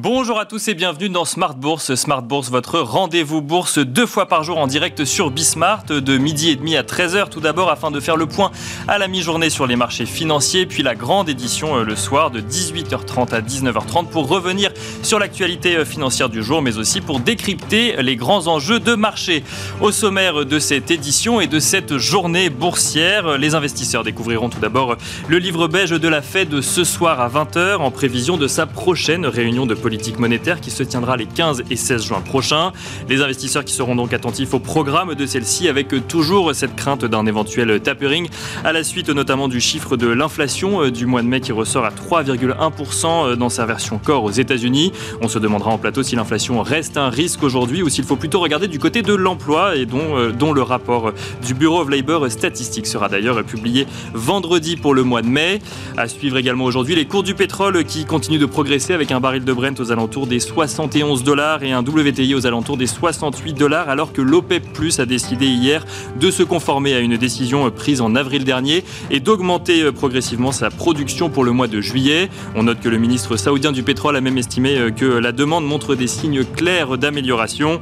Bonjour à tous et bienvenue dans Smart Bourse. Smart Bourse, votre rendez-vous bourse deux fois par jour en direct sur Bismart de midi et demi à 13h tout d'abord afin de faire le point à la mi-journée sur les marchés financiers puis la grande édition euh, le soir de 18h30 à 19h30 pour revenir sur l'actualité euh, financière du jour mais aussi pour décrypter les grands enjeux de marché. Au sommaire de cette édition et de cette journée boursière, les investisseurs découvriront tout d'abord le livre beige de la Fed ce soir à 20h en prévision de sa prochaine réunion de politique monétaire qui se tiendra les 15 et 16 juin prochains. Les investisseurs qui seront donc attentifs au programme de celle-ci avec toujours cette crainte d'un éventuel tapering à la suite notamment du chiffre de l'inflation euh, du mois de mai qui ressort à 3,1% euh, dans sa version corps aux États-Unis. On se demandera en plateau si l'inflation reste un risque aujourd'hui ou s'il faut plutôt regarder du côté de l'emploi et dont, euh, dont le rapport du Bureau of Labor Statistics sera d'ailleurs publié vendredi pour le mois de mai. À suivre également aujourd'hui les cours du pétrole qui continuent de progresser avec un baril de Brent aux alentours des 71 dollars et un WTI aux alentours des 68 dollars, alors que l'OPEP Plus a décidé hier de se conformer à une décision prise en avril dernier et d'augmenter euh, progressivement sa production pour le mois de juillet. On note que le ministre saoudien du pétrole a même estimé euh, que la demande montre des signes clairs d'amélioration.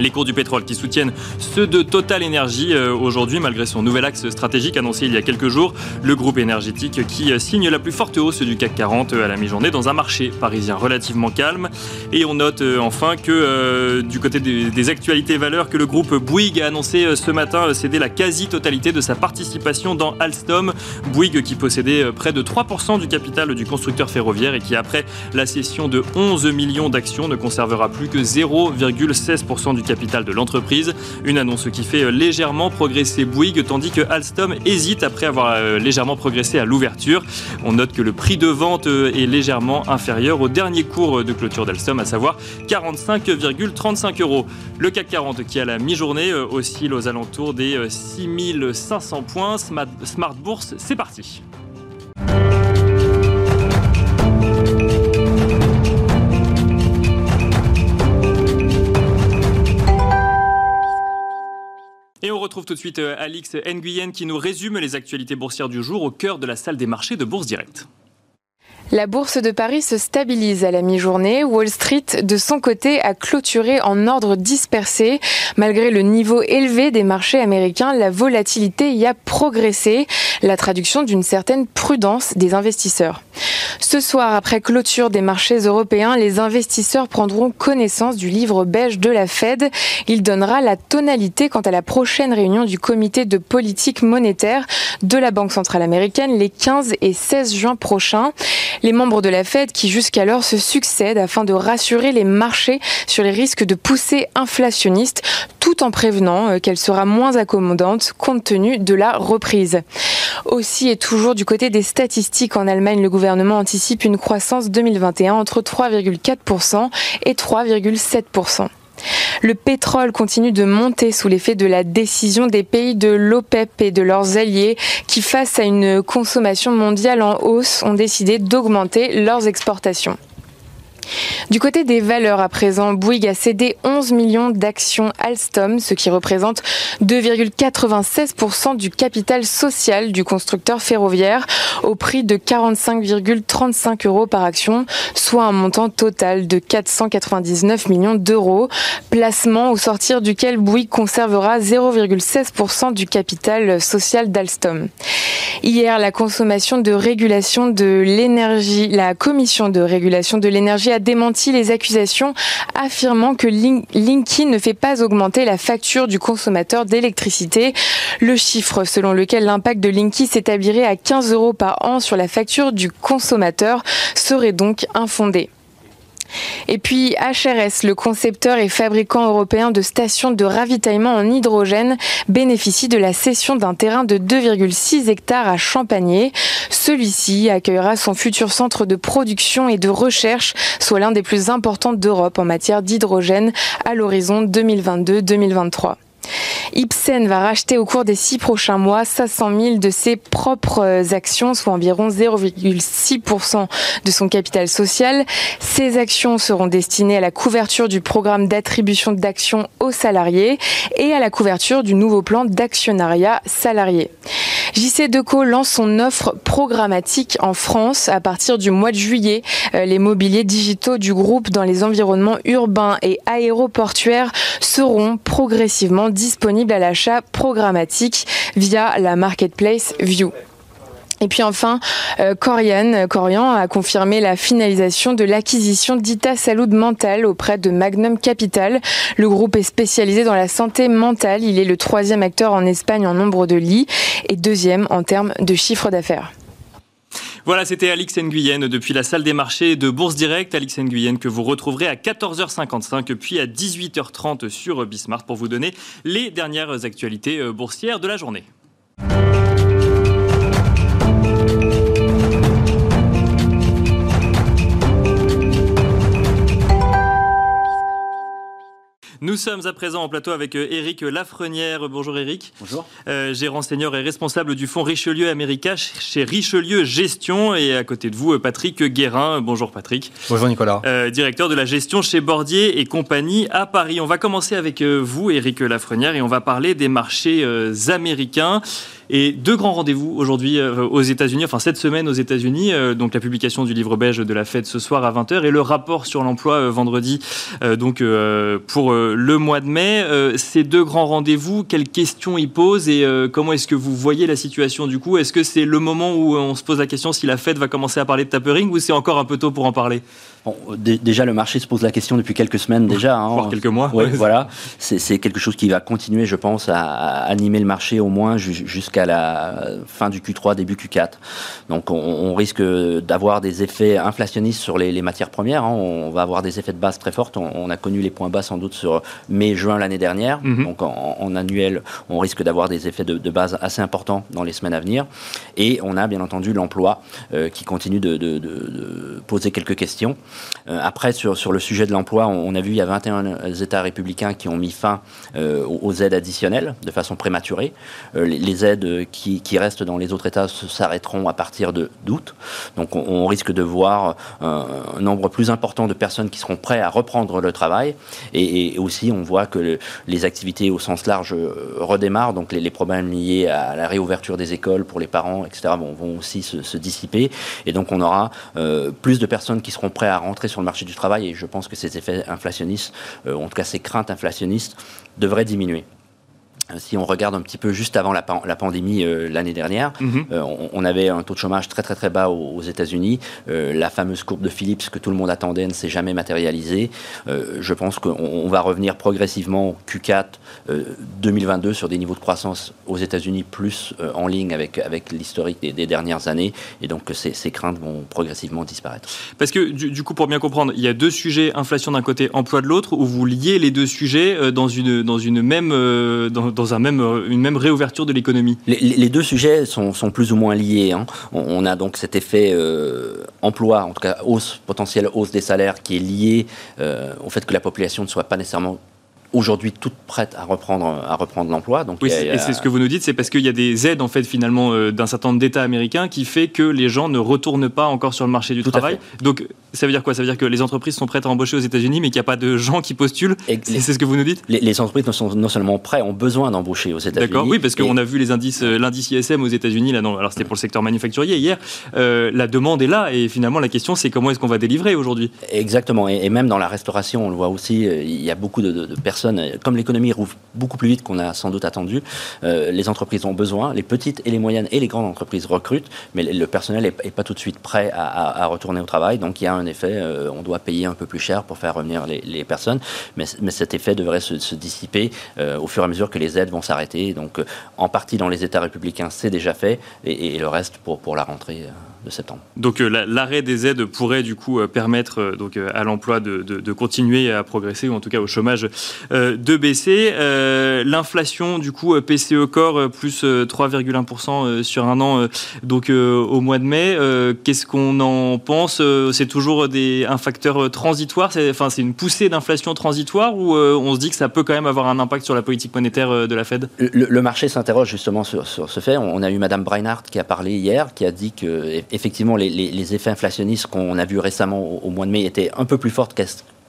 Les cours du pétrole qui soutiennent ceux de Total Energy euh, aujourd'hui, malgré son nouvel axe stratégique annoncé il y a quelques jours. Le groupe énergétique qui euh, signe la plus forte hausse du CAC 40 euh, à la mi-journée dans un marché parisien relativement calme. Et on note enfin que du côté des, actualités valeurs, que le groupe Bouygues a annoncé ce matin céder la quasi-totalité de sa participation dans Alstom. Bouygues qui possédait près de 3% du capital du constructeur ferroviaire et qui, après la cession de 11 millions d'actions, ne conservera plus que 0,16% du capital capital de l'entreprise. Une annonce qui fait légèrement progresser Bouygues, tandis que Alstom hésite après avoir euh, légèrement progressé à l'ouverture. On note que le prix de vente euh, est légèrement inférieur au dernier cours de clôture d'Alstom, à savoir 45,35 euros. Le CAC 40 qui à la mi-journée euh, oscille aux alentours des 6500 points. Smart Bourse, c'est parti. Et on retrouve tout de suite euh, Alix Nguyen qui nous résume les actualités boursières du jour au cœur de la salle des marchés de Bourse Directe. La bourse de Paris se stabilise à la mi-journée. Wall Street, de son côté, a clôturé en ordre dispersé. Malgré le niveau élevé des marchés américains, la volatilité y a progressé, la traduction d'une certaine prudence des investisseurs. Ce soir, après clôture des marchés européens, les investisseurs prendront connaissance du livre beige de la Fed. Il donnera la tonalité quant à la prochaine réunion du comité de politique monétaire de la Banque centrale américaine les 15 et 16 juin prochains. Les membres de la Fed qui jusqu'alors se succèdent afin de rassurer les marchés sur les risques de poussée inflationniste tout en prévenant euh, qu'elle sera moins accommodante compte tenu de la reprise. Aussi et toujours du côté des statistiques en Allemagne, le gouvernement anticipe une croissance 2021 entre 3,4% et 3,7%. Le pétrole continue de monter sous l'effet de la décision des pays de l'OPEP et de leurs alliés qui, face à une consommation mondiale en hausse, ont décidé d'augmenter leurs exportations. Du côté des valeurs à présent, Bouygues a cédé 11 millions d'actions Alstom, ce qui représente 2,96% du capital social du constructeur ferroviaire au prix de 45,35 euros par action, soit un montant total de 499 millions d'euros. Placement au sortir duquel Bouygues conservera 0,16% du capital social d'Alstom. Hier, la consommation de de l'énergie, la commission de régulation de l'énergie a démenti les accusations affirmant que Linky ne fait pas augmenter la facture du consommateur d'électricité. Le chiffre selon lequel l'impact de Linky s'établirait à 15 euros par an sur la facture du consommateur serait donc infondé. Et puis HRS, le concepteur et fabricant européen de stations de ravitaillement en hydrogène, bénéficie de la cession d'un terrain de 2,6 hectares à Champagné. Celui-ci accueillera son futur centre de production et de recherche, soit l'un des plus importants d'Europe en matière d'hydrogène à l'horizon 2022-2023. Ipsen va racheter au cours des six prochains mois 500 000 de ses propres actions, soit environ 0,6% de son capital social. Ces actions seront destinées à la couverture du programme d'attribution d'actions aux salariés et à la couverture du nouveau plan d'actionnariat salarié. JC Deco lance son offre programmatique en France à partir du mois de juillet. Euh, les mobiliers digitaux du groupe dans les environnements urbains et aéroportuaires seront progressivement disponibles à l'achat programmatique via la marketplace View. Et puis enfin, euh, Corian, Corian a confirmé la finalisation de l'acquisition d'Ita Salud Mental auprès de Magnum Capital. Le groupe est spécialisé dans la santé mentale. Il est le troisième acteur en Espagne en nombre de lits et deuxième en termes de chiffre d'affaires. Voilà, c'était Alix Nguyen depuis la salle des marchés de Bourse Direct. Alix Nguyen que vous retrouverez à 14h55 puis à 18h30 sur Bismart pour vous donner les dernières actualités euh, boursières de la journée. Nous sommes à présent en plateau avec Eric euh, Lafrenière. Bonjour Eric. Bonjour. Euh, gérant senior et responsable du fonds Richelieu America chez Richelieu Gestion. Et à côté de vous, euh, Patrick Guérin. Bonjour Patrick. Bonjour Nicolas. directeur de la gestion chez Bordier et compagnie à Paris. On va commencer avec vous, Eric Lafrenière, et on va parler des marchés américains. Et deux grands rendez-vous aujourd'hui euh, aux États-Unis, enfin cette semaine aux États-Unis. Euh, donc la publication du livre belge de la Fed ce soir à 20h et le rapport sur l'emploi euh, vendredi, pour le mois de mai. ces deux grands rendez-vous, quelles questions ils posent et comment est-ce que vous voyez la situation du coup? Est-ce que c'est le moment où on se pose la question si la Fed va commencer à parler de tapering ou c'est encore un peu tôt pour en parler? Bon, déjà, le marché se pose la question depuis quelques semaines déjà. Hein. quelques mois. Oui, voilà. C'est quelque chose qui va continuer, je pense, à, animer le marché au moins jusqu'à la fin du Q3, début Q4. Donc, on, risque d'avoir des effets inflationnistes sur les, matières premières. Hein. On va avoir des effets de base très forts. On, a connu les points bas sans doute sur mai-juin l'année dernière. Mhm. Donc, en, annuel, on risque d'avoir des effets de, base assez importants dans les semaines à venir. Et on a bien entendu l'emploi euh, qui continue de, de poser quelques questions. Euh, après, sur, sur le sujet de l'emploi, on, a vu il y a 21 États républicains qui ont mis fin euh, aux aides additionnelles de façon prématurée. Euh, les, aides qui, qui, restent dans les autres États s'arrêteront à partir d'août. Donc on, risque de voir un, nombre plus important de personnes qui seront prêtes à reprendre le travail. Et, aussi, on voit que les activités au sens large redémarrent. Donc les, problèmes liés à la réouverture des écoles pour les parents, etc., vont aussi se, se, dissiper. Et donc on aura plus de personnes qui seront prêtes à rentrer sur le marché du travail et je pense que ces effets inflationnistes, euh, en tout cas ces craintes inflationnistes, devraient diminuer. Euh, si on regarde un petit peu juste avant la, pandémie euh, l'année dernière, mhm. euh, on, avait un taux de chômage très très très bas aux, États-Unis. la fameuse courbe de Phillips que tout le monde attendait ne s'est jamais matérialisée. je pense qu'on va revenir progressivement Q4 2022 sur des niveaux de croissance aux États-Unis plus en ligne avec, avec l'historique des, dernières années. Et donc ces, ces, craintes vont progressivement disparaître. Parce que du, coup, pour bien comprendre, il y a deux sujets, inflation d'un côté, emploi de l'autre, où vous liez les deux sujets dans une, dans une même... Dans, dans un même, euh, une même réouverture de l'économie les, deux sujets sont, sont, plus ou moins liés. Hein. On, a donc cet effet euh, emploi, en tout cas hausse, potentielle hausse des salaires qui est lié euh, au fait que la population ne soit pas nécessairement aujourd'hui toutes prêtes à reprendre, à reprendre l'emploi. Donc oui, et c'est ce que vous nous dites, c'est parce qu'il y a des aides en fait finalement euh, d'un certain nombre d'États américains qui fait que les gens ne retournent pas encore sur le marché du travail. Donc ça veut dire quoi? Ça veut dire que les entreprises sont prêtes à embaucher aux États-Unis, mais qu'il n'y a pas de gens qui postulent. C'est ce que vous nous dites? Les, entreprises sont non seulement prêtes, ont besoin d'embaucher aux États-Unis. D'accord, oui, parce qu'on a vu les indices, euh, l'indice ISM aux États-Unis là, non, alors c'était pour le secteur manufacturier hier. Euh, la demande est là et finalement la question c'est comment est-ce qu'on va délivrer aujourd'hui? Exactement, et, même dans la restauration, on le voit aussi, il y a beaucoup de, de personnes comme l'économie rouvre beaucoup plus vite qu'on a sans doute attendu. Euh, les entreprises ont besoin, les petites et les moyennes et les grandes entreprises recrutent, mais le personnel n'est pas tout de suite prêt à, retourner au travail. Donc il y a un effet, euh, on doit payer un peu plus cher pour faire revenir les, personnes, mais, cet effet devrait se, dissiper euh, au fur et à mesure que les aides vont s'arrêter. Donc en partie dans les États républicains, c'est déjà fait, et, le reste pour la rentrée de septembre. Donc l'arrêt des aides pourrait du coup permettre donc à l'emploi de, de, continuer à progresser ou en tout cas au chômage de baisser. Euh, l'inflation, du coup, euh, PCE Core, euh, plus 3,1% sur un an, donc au mois de mai. Qu'est-ce qu'on en pense C'est toujours des, un facteur transitoire C'est enfin, une poussée d'inflation transitoire ou on se dit que ça peut quand même avoir un impact sur la politique monétaire de la Fed? Le, marché s'interroge justement sur, ce fait. On a eu Madame Breinhardt qui a parlé hier, qui a dit que effectivement les, effets inflationnistes qu'on a vus récemment au, au, mois de mai étaient un peu plus forts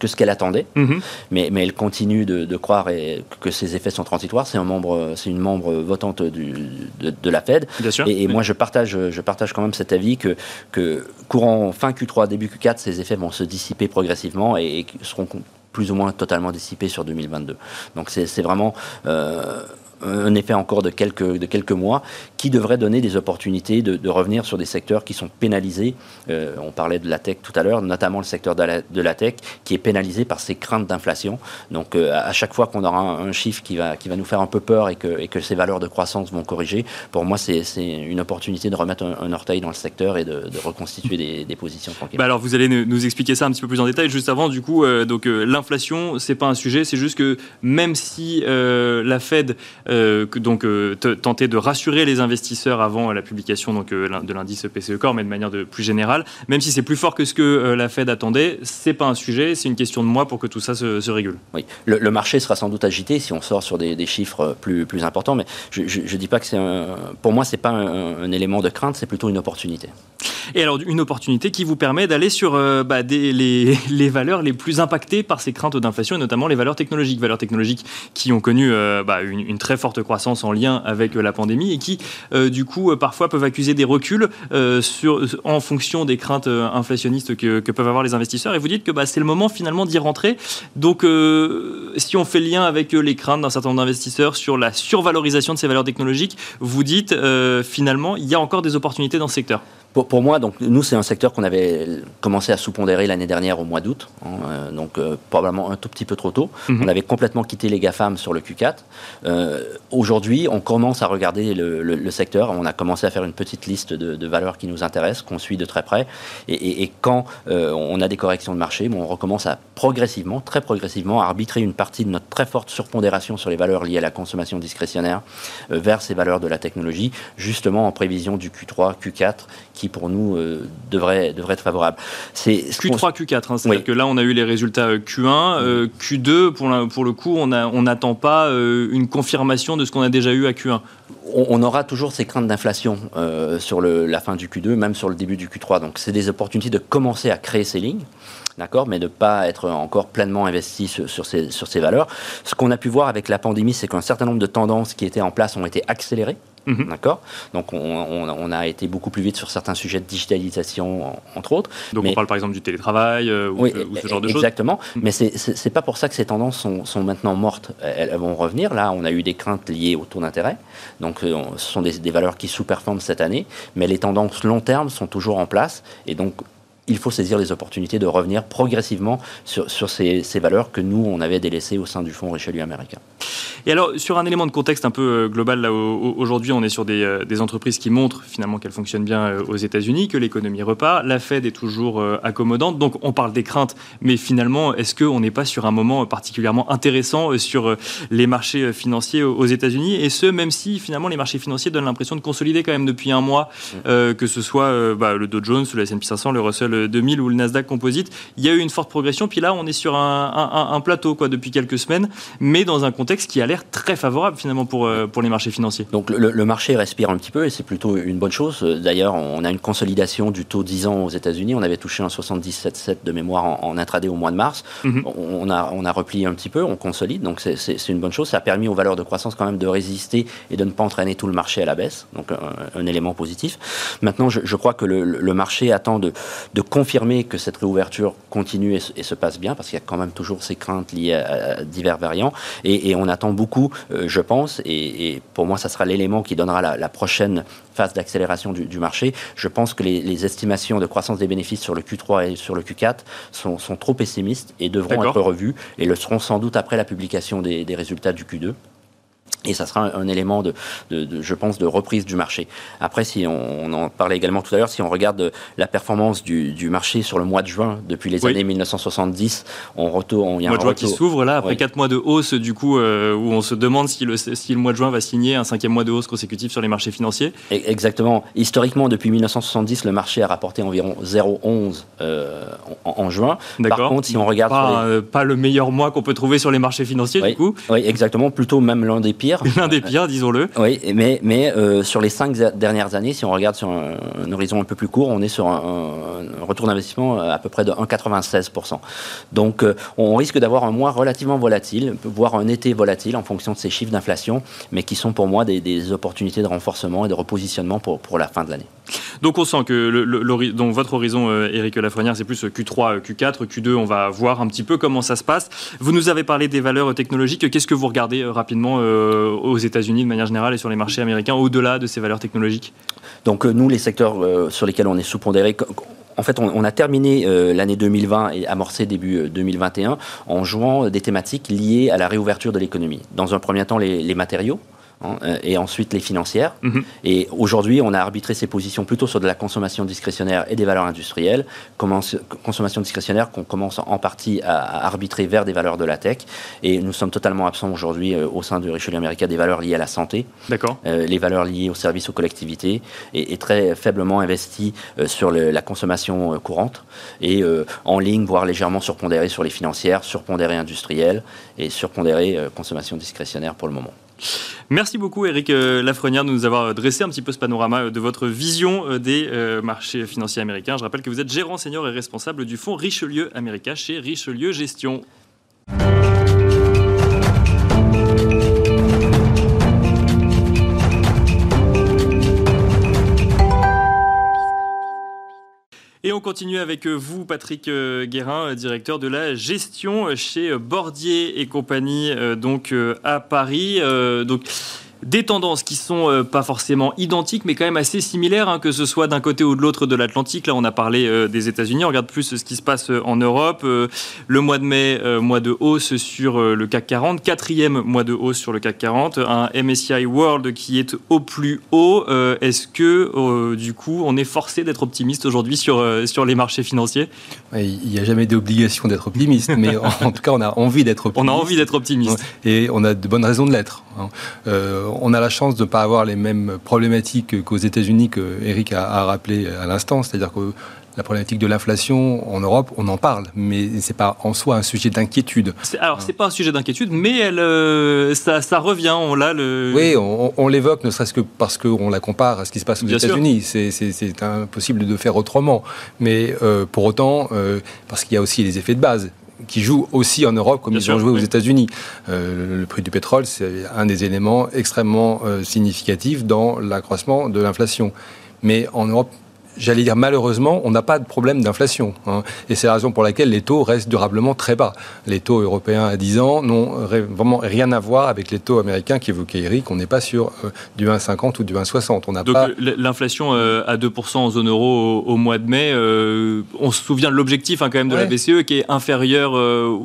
que ce qu'elle attendait, mhm. mais, mais, elle continue de, croire et, que ces effets sont transitoires. C'est un membre, c'est une membre votante du, de, la Fed. Bien sûr, et, moi, je partage, je partage quand même cet avis que, que courant fin Q3, début Q4, ces effets vont se dissiper progressivement et, et seront plus ou moins totalement dissipés sur 2022. Donc c'est vraiment euh, un effet encore de quelques, de quelques mois qui devrait donner des opportunités de, revenir sur des secteurs qui sont pénalisés. Euh, on parlait de la tech tout à l'heure, notamment le secteur de la, tech qui est pénalisé par ces craintes d'inflation. Donc euh, à chaque fois qu'on aura un, chiffre qui va, qui va nous faire un peu peur et que, et que ces valeurs de croissance vont corriger, pour moi c'est une opportunité de remettre un, orteil dans le secteur et de, reconstituer des, positions. Bah alors vous allez nous expliquer ça un petit peu plus en détail. Juste avant, du coup, euh, donc l'inflation, c'est pas un sujet, c'est juste que même si la Fed euh, donc euh, tenter de rassurer les investisseurs avant la publication donc, euh, de l'indice PCE Core, mais de manière de, plus générale. Même si c'est plus fort que ce que la Fed attendait, c'est pas un sujet, c'est une question de mois pour que tout ça se, régule. Oui, le, marché sera sans doute agité si on sort sur des, chiffres plus, plus importants, mais je, ne dis pas que c'est pour moi c'est pas un, élément de crainte, c'est plutôt une opportunité. Et alors une opportunité qui vous permet d'aller sur bah, des, les, les, valeurs les plus impactées par ces craintes d'inflation et notamment les valeurs technologiques, valeurs technologiques qui ont connu bah, une, une, très forte croissance en lien avec euh, la pandémie et qui, euh, du coup, euh, parfois peuvent accuser des reculs en fonction des craintes inflationnistes que, peuvent avoir les investisseurs. Et vous dites que bah, c'est le moment finalement d'y rentrer. Donc, si on fait lien avec les craintes d'un certain nombre d'investisseurs sur la survalorisation de ces valeurs technologiques, vous dites finalement, il y a encore des opportunités dans ce secteur. Pour, moi, donc, nous, c'est un secteur qu'on avait commencé à sous-pondérer l'année dernière au mois d'août, hein, euh, donc euh, probablement un tout petit peu trop tôt. Mhm. On avait complètement quitté les GAFAM sur le Q4. Euh, aujourd'hui, on commence à regarder le, secteur. On a commencé à faire une petite liste de, valeurs qui nous intéressent, qu'on suit de très près. Et, quand on a des corrections de marché, on recommence à progressivement, très progressivement, à arbitrer une partie de notre très forte surpondération sur les valeurs liées à la consommation discrétionnaire vers ces valeurs de la technologie, justement en prévision du Q3, Q4, qui pour nous euh, devrait, devrait être favorable. C'est Q3, Q4, hein, c'est-à-dire que là on a eu les résultats euh, Q1, Q2 euh, pour, pour le coup on n'attend pas une confirmation de ce qu'on a déjà eu à Q1. On, aura toujours ces craintes d'inflation sur le, la fin du Q2, même sur le début du Q3. Donc c'est des opportunités de commencer à créer ces lignes d'accord, mais de ne pas être encore pleinement investi sur, ces, sur ces valeurs. Ce qu'on a pu voir avec la pandémie, c'est qu'un certain nombre de tendances qui étaient en place ont été accélérées. Mhm. D'accord? Donc on, a été beaucoup plus vite sur certains sujets de digitalisation, entre autres. Donc on parle par exemple du télétravail euh, ou, ce genre de choses Exactement. Mhm. Mais c'est pas pour ça que ces tendances sont, maintenant mortes. Elles, vont revenir. Là, on a eu des craintes liées au taux d'intérêt. Donc euh, ce sont des, des valeurs qui sous-performent cette année. Mais les tendances long terme sont toujours en place. Et donc il faut saisir les opportunités de revenir progressivement sur, ces, ces, valeurs que nous, on avait délaissées au sein du Fonds Richelieu américain. Et alors, sur un élément de contexte un peu euh, global, là, aujourd'hui, on est sur des, euh, des, entreprises qui montrent finalement qu'elles fonctionnent bien euh, aux États-Unis, que l'économie repart. La Fed est toujours accommodante. Donc, on parle des craintes, mais finalement, est-ce qu'on n'est pas sur un moment particulièrement intéressant sur les marchés financiers aux États-Unis? Et ce, même si finalement les marchés financiers donnent l'impression de consolider quand même depuis un mois, mmh. que ce soit bah, le Dow Jones, le S&P 500, le Russell 2000 ou le Nasdaq Composite, il y a eu une forte progression. Puis là, on est sur un, un plateau quoi depuis quelques semaines, mais dans un contexte qui a l'air très favorable finalement pour, euh, pour les marchés financiers. Donc le, marché respire un petit peu et c'est plutôt une bonne chose. D'ailleurs, on a une consolidation du taux 10 ans aux États-Unis. On avait touché un 77,7 de mémoire en, intraday au mois de mars. Mhm. on, a, on a replié un petit peu, on consolide. Donc c'est une bonne chose. Ça a permis aux valeurs de croissance quand même de résister et de ne pas entraîner tout le marché à la baisse. Donc un, élément positif. Maintenant, je, crois que le, marché attend de, de, confirmer que cette réouverture continue et, se passe bien parce qu'il y a quand même toujours ces craintes liées à, divers variants. Et, et on attend beaucoup, euh, je pense, et, pour moi, ça sera l'élément qui donnera la, prochaine phase d'accélération du, marché. Je pense que les, estimations de croissance des bénéfices sur le Q3 et sur le Q4 sont, trop pessimistes et devront être revues et le seront sans doute après la publication des résultats du Q2. Et ça sera un, élément de, de, je pense, de reprise du marché. Après, si on, en parlait également tout à l'heure, si on regarde la performance du, du, marché sur le mois de juin depuis les années 1970, on retourne. Il y a mois de juin qui s'ouvre là après quatre mois de hausse, du coup, euh, où on se demande si le, si le mois de juin va signer un cinquième mois de hausse consécutif sur les marchés financiers. E, exactement. Historiquement, depuis 1970, le marché a rapporté environ 0,11 euh, en, juin. Par contre, si on regarde pas, euh, pas le meilleur mois qu'on peut trouver sur les marchés financiers, du coup. Oui, exactement. Plutôt même l'un des pires. L'un des pires, disons-le. Oui, mais, mais sur les cinq dernières années, si on regarde sur un, horizon un peu plus court, on est sur un, retour d'investissement à peu près de 1,96%. Donc on risque d'avoir un mois relativement volatile, voire un été volatile en fonction de ces chiffres d'inflation, mais qui sont pour moi des, des opportunités de renforcement et de repositionnement pour, pour la fin de l'année. Donc on sent que votre horizon, euh, Lafrenière, c'est plus Q3, Q4, Q2, on va voir un petit peu comment ça se passe. Vous nous avez parlé des valeurs technologiques. Qu'est-ce que vous regardez euh, rapidement euh, aux États-Unis de manière générale et sur les marchés américains au-delà de ces valeurs technologiques? Donc nous, les secteurs sur lesquels on est sous-pondéré, en fait, on, a terminé l'année 2020 et amorcé début 2021 en jouant des thématiques liées à la réouverture de l'économie. Dans un premier temps, les matériaux, euh, et ensuite les financières. Mhm. Et aujourd'hui, on a arbitré ces positions plutôt sur de la consommation discrétionnaire et des valeurs industrielles. Consommation discrétionnaire qu'on commence en partie à arbitrer vers des valeurs de la tech. Et nous sommes totalement absents aujourd'hui euh, au sein de Richelieu America des valeurs liées à la santé. D'accord. Euh, les valeurs liées aux services aux collectivités et, très faiblement investies sur la consommation courante et en ligne, voire légèrement surpondérées sur les financières, surpondérées industrielles et surpondérées consommation discrétionnaire pour le moment. Merci beaucoup Eric euh, Lafrenière de nous avoir dressé un petit peu ce panorama euh, de votre vision euh, des marchés financiers américains. Je rappelle que vous êtes gérant senior et responsable du fonds Richelieu América chez Richelieu Gestion. Continue avec euh, vous, Patrick euh, Guérin, euh, directeur de la gestion chez Bordier et compagnie, donc à Paris. Donc, des tendances qui sont euh, pas forcément identiques, mais quand même assez similaires, hein, que ce soit d'un côté ou de l'autre de l'Atlantique. Là, on a parlé euh, des États-Unis, on regarde plus ce qui se passe euh, en Europe. le mois de mai, mois de hausse sur le CAC 40, quatrième mois de hausse sur le CAC 40, un MSCI World qui est au plus haut. Est-ce que, du coup, on est forcé d'être optimiste aujourd'hui sur, sur les marchés financiers? Il n'y a jamais d'obligation d'être optimiste, mais en, tout cas, on a envie d'être optimiste. On a envie d'être optimiste. Et on a de bonnes raisons de l'être. Hein on a la chance de ne pas avoir les mêmes problématiques qu'aux États-Unis que Eric a, rappelé à l'instant, c'est-à-dire que la problématique de l'inflation en Europe, on en parle, mais c'est pas en soi un sujet d'inquiétude. Alors c'est pas un sujet d'inquiétude, mais elle, euh, ça, revient. On l'a le. Oui, on, l'évoque, ne serait-ce que parce qu'on la compare à ce qui se passe aux États-Unis. C'est impossible de faire autrement. Mais euh, pour autant, euh, parce qu'il y a aussi les effets de base qui jouent aussi en Europe comme ils ont joué aux États-Unis. Euh, le prix du pétrole, c'est un des éléments extrêmement euh, significatifs dans l'accroissement de l'inflation. Mais en Europe, j'allais dire malheureusement, on n'a pas de problème d'inflation. Hein. Et c'est la raison pour laquelle les taux restent durablement très bas. Les taux européens à 10 ans n'ont vraiment rien à voir avec les taux américains qu'évoquait Eric. On n'est pas sur euh, du 1,50 ou du 1,60. On n'a pas... l'inflation euh, à 2% en zone euro au, mois de mai, euh, on se souvient de l'objectif hein, quand même de la BCE qui est inférieur,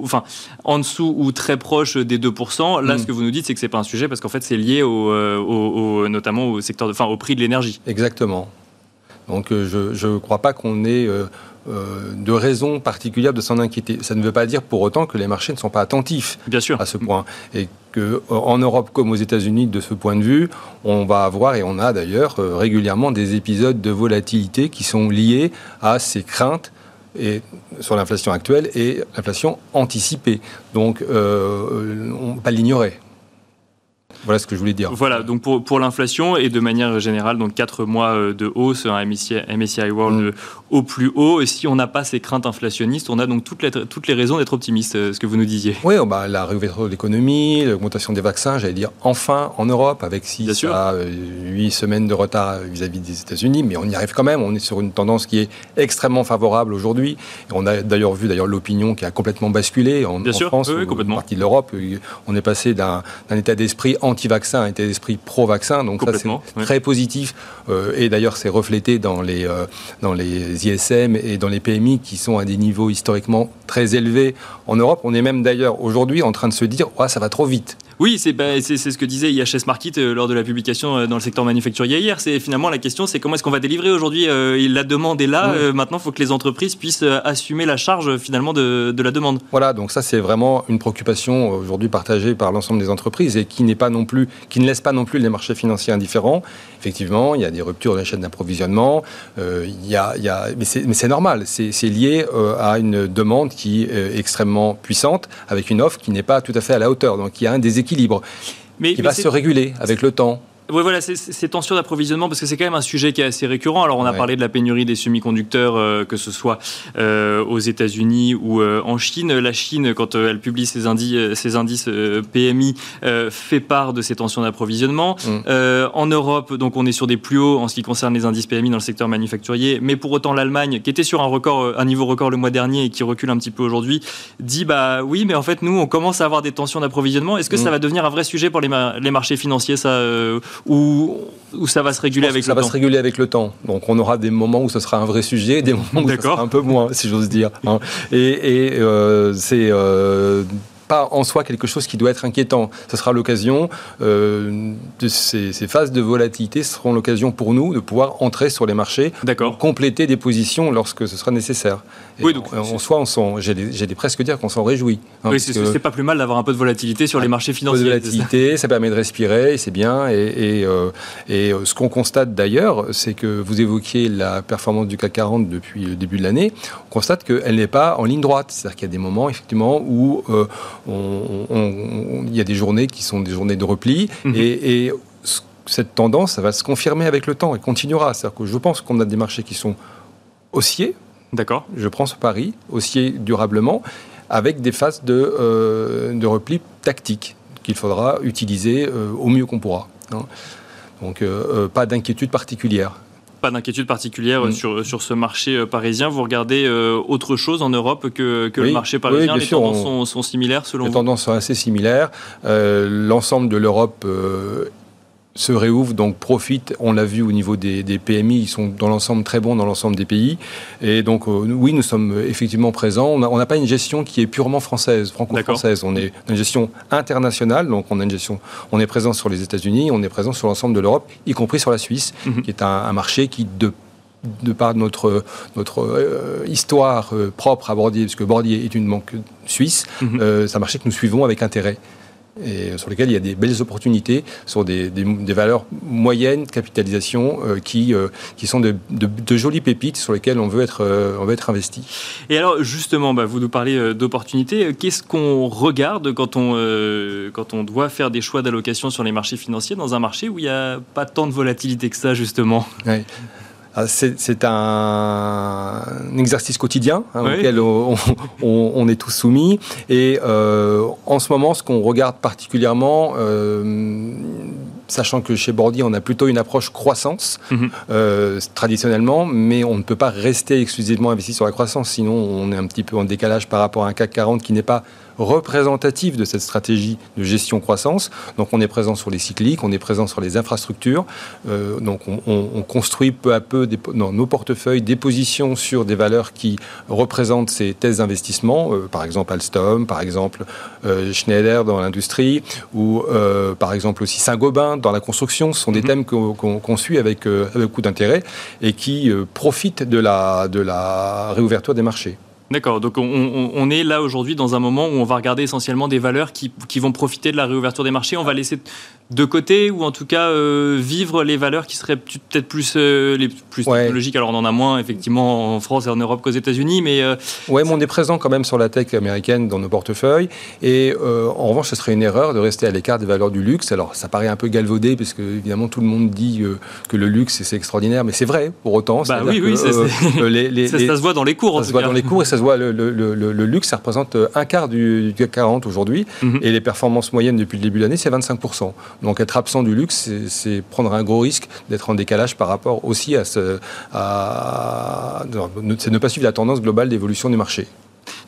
enfin en dessous ou très proche des 2%. Là, mm. ce que vous nous dites, c'est que c'est pas un sujet parce qu'en fait, c'est lié au, notamment au secteur, de, enfin, au prix de l'énergie. Exactement. Donc euh, je ne crois pas qu'on ait euh, euh, de raison particulière de s'en inquiéter. Ça ne veut pas dire pour autant que les marchés ne sont pas attentifs Bien sûr. à ce point. Et qu'en Europe comme aux États-Unis, de ce point de vue, on va avoir, et on a d'ailleurs régulièrement des épisodes de volatilité qui sont liés à ces craintes et, sur l'inflation actuelle et l'inflation anticipée. Donc, on ne peut pas l'ignorer. Voilà ce que je voulais dire. Voilà, donc pour, pour l'inflation et de manière générale, donc 4 mois euh, de hausse, un MSCI, MSCI World mm. au plus haut. Et si on n'a pas ces craintes inflationnistes, on a donc toutes les, toutes les raisons d'être optimiste, euh, ce que vous nous disiez. Oui, oh, bah, la réouverture de l'économie, l'augmentation des vaccins, j'allais dire enfin en Europe, avec 6 à 8 semaines de retard vis-à-vis des États-Unis, mais on y arrive quand même. On est sur une tendance qui est extrêmement favorable aujourd'hui. On a d'ailleurs vu d'ailleurs l'opinion qui a complètement basculé en, Bien sûr. France, oui, complètement. une partie de l'Europe. On est passé d'un état d'esprit anti anti-vaccin un état d'esprit pro-vaccin. Donc ça, c'est très positif. Euh, et d'ailleurs, c'est reflété dans les, euh, dans les ISM et dans les PMI qui sont à des niveaux historiquement très élevés en Europe. On est même d'ailleurs aujourd'hui en train de se dire, ouais, ça va trop vite. Oui, bah, c'est ce que disait IHS Market euh, lors de la publication euh, dans le secteur manufacturier hier. C'est finalement la question, c'est comment est-ce qu'on va délivrer aujourd'hui euh, La demande est là. maintenant, il faut que les entreprises puissent assumer la charge finalement de, la demande. Voilà, donc ça c'est vraiment une préoccupation aujourd'hui partagée par l'ensemble des entreprises et qui n'est pas non plus, qui ne laisse pas non plus les marchés financiers indifférents. Effectivement, il y a des ruptures de la chaîne d'approvisionnement. il y a, mais c'est normal. C'est lié à une demande qui est extrêmement puissante avec une offre qui n'est pas tout à fait à la hauteur. Donc il y a un déséquilibre. Mais, qui va se réguler avec le temps. Oui, voilà, ces tensions d'approvisionnement, parce que c'est quand même un sujet qui est assez récurrent. Alors, on a parlé de la pénurie des semi-conducteurs, euh, que ce soit euh, aux États-Unis ou euh, en Chine. La Chine, quand elle publie ses, indices, ses indices PMI, fait part de ces tensions d'approvisionnement. Mm. en Europe, donc, on est sur des plus hauts en ce qui concerne les indices PMI dans le secteur manufacturier. Mais pour autant, l'Allemagne, qui était sur un record, un niveau record le mois dernier et qui recule un petit peu aujourd'hui, dit bah oui, mais en fait, nous, on commence à avoir des tensions d'approvisionnement. Est-ce que ça mm. va devenir un vrai sujet pour les, les marchés financiers, ça ou, ça va se réguler avec le temps Ça va se réguler avec le temps. Donc on aura des moments où ce sera un vrai sujet, des moments où ce sera un peu moins, si j'ose dire. Hein. Et, euh, c'est euh, pas en soi quelque chose qui doit être inquiétant. Ce sera l'occasion, euh, de ces, phases de volatilité seront l'occasion pour nous de pouvoir entrer sur les marchés, compléter des positions lorsque ce sera nécessaire. oui, donc, en soi, j'ai presque dire qu'on s'en réjouit. Hein, oui, c'est pas plus mal d'avoir un peu de volatilité sur les marchés financiers. Un peu de volatilité, ça permet de respirer, c'est bien. Et, et, euh, euh, ce qu'on constate d'ailleurs, c'est que vous évoquiez la performance du CAC 40 depuis le début de l'année. On constate qu'elle n'est pas en ligne droite. C'est-à-dire qu'il y a des moments, effectivement, où il y a des journées qui sont des journées de repli mhm. et, cette tendance, ça va se confirmer avec le temps et continuera. C'est-à-dire que je pense qu'on a des marchés qui sont haussiers. D'accord. Je prends ce pari, haussiers durablement, avec des phases de, euh, de repli tactique qu'il faudra utiliser euh, au mieux qu'on pourra. Hein. Donc, euh, pas d'inquiétude particulière pas d'inquiétude particulière mm. sur, sur ce marché euh, parisien. Vous regardez euh, autre chose en Europe que, que le marché parisien? Les tendances sont, similaires selon vous? Les tendances sont assez similaires. Euh, l'ensemble de l'Europe se réouvrent, donc profitent. On l'a vu au niveau des, PMI, ils sont dans l'ensemble très bons dans l'ensemble des pays. Et donc, euh, oui, nous sommes effectivement présents. On n'a pas une gestion qui est purement française, franco-française. On est une gestion internationale, donc on a une gestion. On est présent sur les États-Unis, on est présent sur l'ensemble de l'Europe, y compris sur la Suisse, mhm. qui est un, marché qui, de de par notre, notre euh, histoire euh, propre à Bordier, parce que Bordier est une banque suisse, mhm. c'est un marché que nous suivons avec intérêt et sur lesquels il y a des belles opportunités sur des, des, valeurs moyennes, capitalisation, euh, qui, euh, qui sont de, de, jolies pépites sur lesquelles on veut être, euh, on veut être investi. Et alors justement, bah, vous nous parlez d'opportunités. Qu'est-ce qu'on regarde quand on, quand on doit faire des choix d'allocation sur les marchés financiers dans un marché où il n'y a pas tant de volatilité que ça justement? C'est un, exercice quotidien hein, auquel on, est tous soumis. Et euh, en ce moment, ce qu'on regarde particulièrement, euh, sachant que chez Bordy, on a plutôt une approche croissance mhm. euh, traditionnellement, mais on ne peut pas rester exclusivement investi sur la croissance, sinon on est un petit peu en décalage par rapport à un CAC 40 qui n'est pas représentatif de cette stratégie de gestion croissance. Donc on est présent sur les cycliques, on est présent sur les infrastructures. Euh, donc on, construit peu à peu dans nos portefeuilles des positions sur des valeurs qui représentent ces thèses d'investissement, euh, par exemple Alstom, par exemple euh, Schneider dans l'industrie, ou par exemple aussi Saint-Gobain dans la construction. Ce sont des mhm. thèmes qu'on suit avec, avec beaucoup d'intérêt et qui profitent de la, de la réouverture des marchés. D'accord, donc on, est là aujourd'hui dans un moment où on va regarder essentiellement des valeurs qui, qui, vont profiter de la réouverture des marchés. On va laisser de côté ou en tout cas euh, vivre les valeurs qui seraient peut-être plus, euh, les plus technologiques. Alors on en a moins effectivement en France et en Europe qu'aux États-Unis, mais euh, ouais, mais on est présent quand même sur la tech américaine dans nos portefeuilles. Et en revanche, ce serait une erreur de rester à l'écart des valeurs du luxe. Alors ça paraît un peu galvaudé parce que évidemment tout le monde dit que le luxe c'est extraordinaire, mais c'est vrai pour autant. Bah oui, oui, ça, se voit dans les cours. Ça se voit dans les cours et ça se voit. Le, le, luxe, ça représente un quart du, du 40 aujourd'hui, mhm. et les performances moyennes depuis le début de l'année, c'est 25 donc être absent du luxe, c'est prendre un gros risque d'être en décalage par rapport aussi à ce... À, c'est ne pas suivre la tendance globale d'évolution du marché.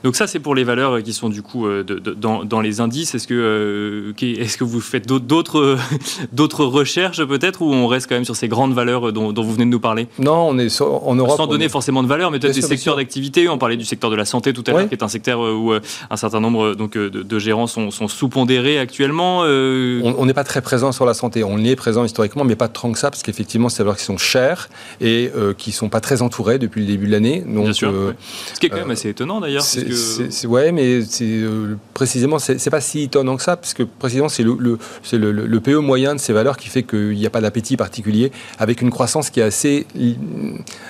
Donc ça, c'est pour les valeurs qui sont du coup euh, dans, les indices. Est-ce que, euh, est que vous faites d'autres, d'autres recherches peut-être ou on reste quand même sur ces grandes valeurs dont, vous venez de nous parler? Non, on est en Europe. Sans donner forcément de valeur, mais peut-être des secteurs d'activité. On parlait du secteur de la santé tout à l'heure, qui est un secteur euh, où un certain nombre donc, de, gérants sont, sous-pondérés actuellement. On n'est pas très présent sur la santé. On y est présent historiquement, mais pas tant que ça, parce qu'effectivement, c'est des valeurs qui sont chères et qui ne sont pas très entourées depuis le début de l'année. Bien sûr. Ce qui est quand même assez étonnant d'ailleurs. C'est, ouais, mais c'est euh, précisément, c'est, pas si étonnant que ça, parce que précisément, c'est le, le, le, PE moyen de ces valeurs qui fait qu'il n'y a pas d'appétit particulier, avec une croissance qui est assez,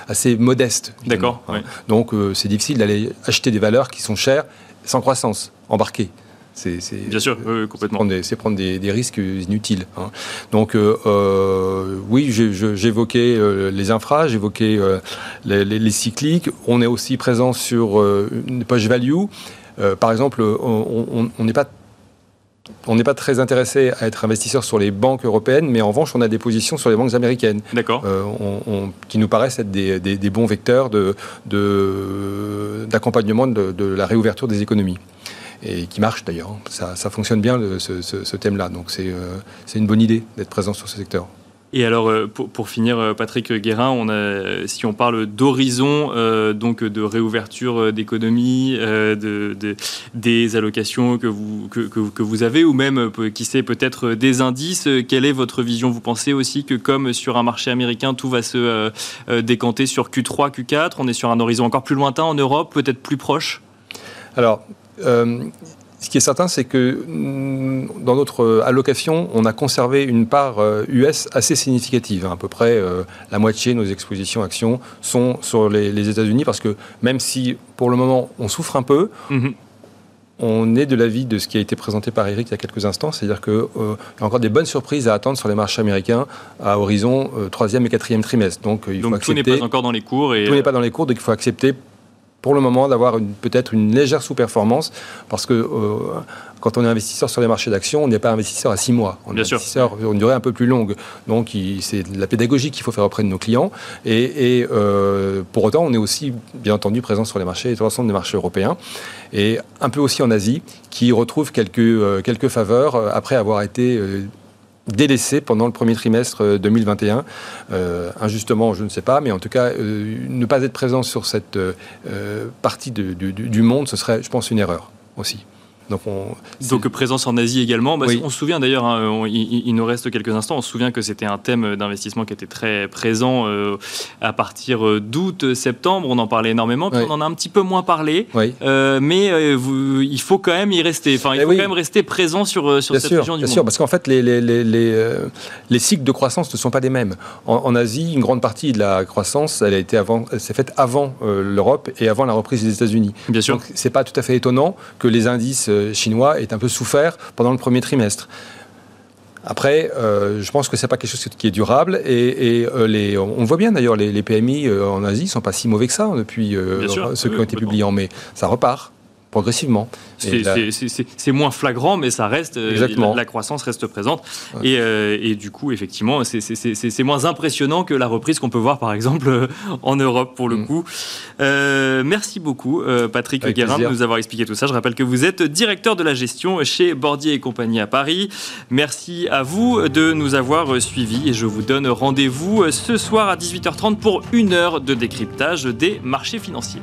assez modeste. D'accord. Donc, euh, c'est difficile d'aller acheter des valeurs qui sont chères sans croissance, embarquées. C'est, Bien sûr, complètement. C'est prendre, des, risques inutiles. Hein. Donc, oui, j'évoquais les infras, j'évoquais les, les, cycliques. On est aussi présent sur une poche value. par exemple, on n'est pas on n'est pas très intéressé à être investisseur sur les banques européennes, mais en revanche, on a des positions sur les banques américaines. D'accord. Euh, qui nous paraissent être des, bons vecteurs d'accompagnement de, de, la réouverture des économies. Et qui marchent d'ailleurs. Ça, fonctionne bien, ce, thème-là. Donc, euh, c'est une bonne idée d'être présent sur ce secteur. Et alors, euh, pour, finir, euh, Patrick Guérin, on a, si on parle d'horizon, euh, donc de réouverture d'économie, de, des allocations que vous, que, que, vous avez, ou même, qui sait, peut-être des indices, quelle est votre vision? Vous pensez aussi que comme sur un marché américain, tout va se décanter sur Q3, Q4, on est sur un horizon encore plus lointain en Europe, peut-être plus proche? Alors, ce qui est certain, c'est que mm, dans notre allocation, on a conservé une part US euh, assez significative. À peu près euh, la moitié de nos expositions actions sont sur les, États-Unis, parce que même si pour le moment on souffre un peu, mhm. on est de l'avis de ce qui a été présenté par Eric il y a quelques instants, c'est-à-dire qu'il euh, y a encore des bonnes surprises à attendre sur les marchés américains à horizon troisième et quatrième trimestre. Donc, il faut tout n'est pas encore dans les cours. Et... Tout n'est pas dans les cours, donc il faut accepter pour le moment d'avoir peut-être une légère sous-performance parce que euh, quand on est investisseur sur les marchés d'actions, on n'est pas investisseur à six mois. On est investisseur sur une durée un peu plus longue. Donc c'est la pédagogie qu'il faut faire auprès de nos clients. Et, euh, pour autant, on est aussi, bien entendu, présent sur les marchés, de des marchés européens. Et un peu aussi en Asie, qui retrouve quelques, euh, quelques faveurs après avoir été délaissé pendant le premier trimestre 2021. Euh, euh, injustement, je ne sais pas, mais en tout cas, euh, ne pas être présent sur cette partie du monde, ce serait, je pense, une erreur aussi. Donc, Donc, présence en Asie également. Bah, on se souvient d'ailleurs, hein, il, nous reste quelques instants, on se souvient que c'était un thème d'investissement qui était très présent euh, à partir euh, d'août, septembre. On en parlait énormément, puis on en a un petit peu moins parlé. Euh, mais il faut quand même y rester. Enfin, il eh faut quand même rester présent sur, sur cette région du bien monde. sûr, parce qu'en fait, les, les, les, les, cycles de croissance ne sont pas les mêmes. En, Asie, une grande partie de la croissance, elle a été avant, s'est faite avant l'Europe et avant la reprise des États-Unis. Bien sûr. Donc, c'est pas tout à fait étonnant que les indices chinois est un peu souffert pendant le premier trimestre. Après, euh, je pense que c'est pas quelque chose qui est durable et, euh, les, on voit bien d'ailleurs les, PMI euh, en Asie sont pas si mauvais que ça depuis ceux qui ont été publiés en mai. Ça repart progressivement. C'est moins flagrant, mais ça reste. Euh, Exactement. La, croissance reste présente. Euh, et, du coup, effectivement, c'est moins impressionnant que la reprise qu'on peut voir, par exemple, en Europe, pour le mm. coup. Euh, merci beaucoup, Patrick Guérin, de nous avoir expliqué tout ça. Je rappelle que vous êtes directeur de la gestion chez Bordier et compagnie à Paris. Merci à vous de nous avoir suivis et je vous donne rendez-vous ce soir à 18h30 pour une heure de décryptage des marchés financiers.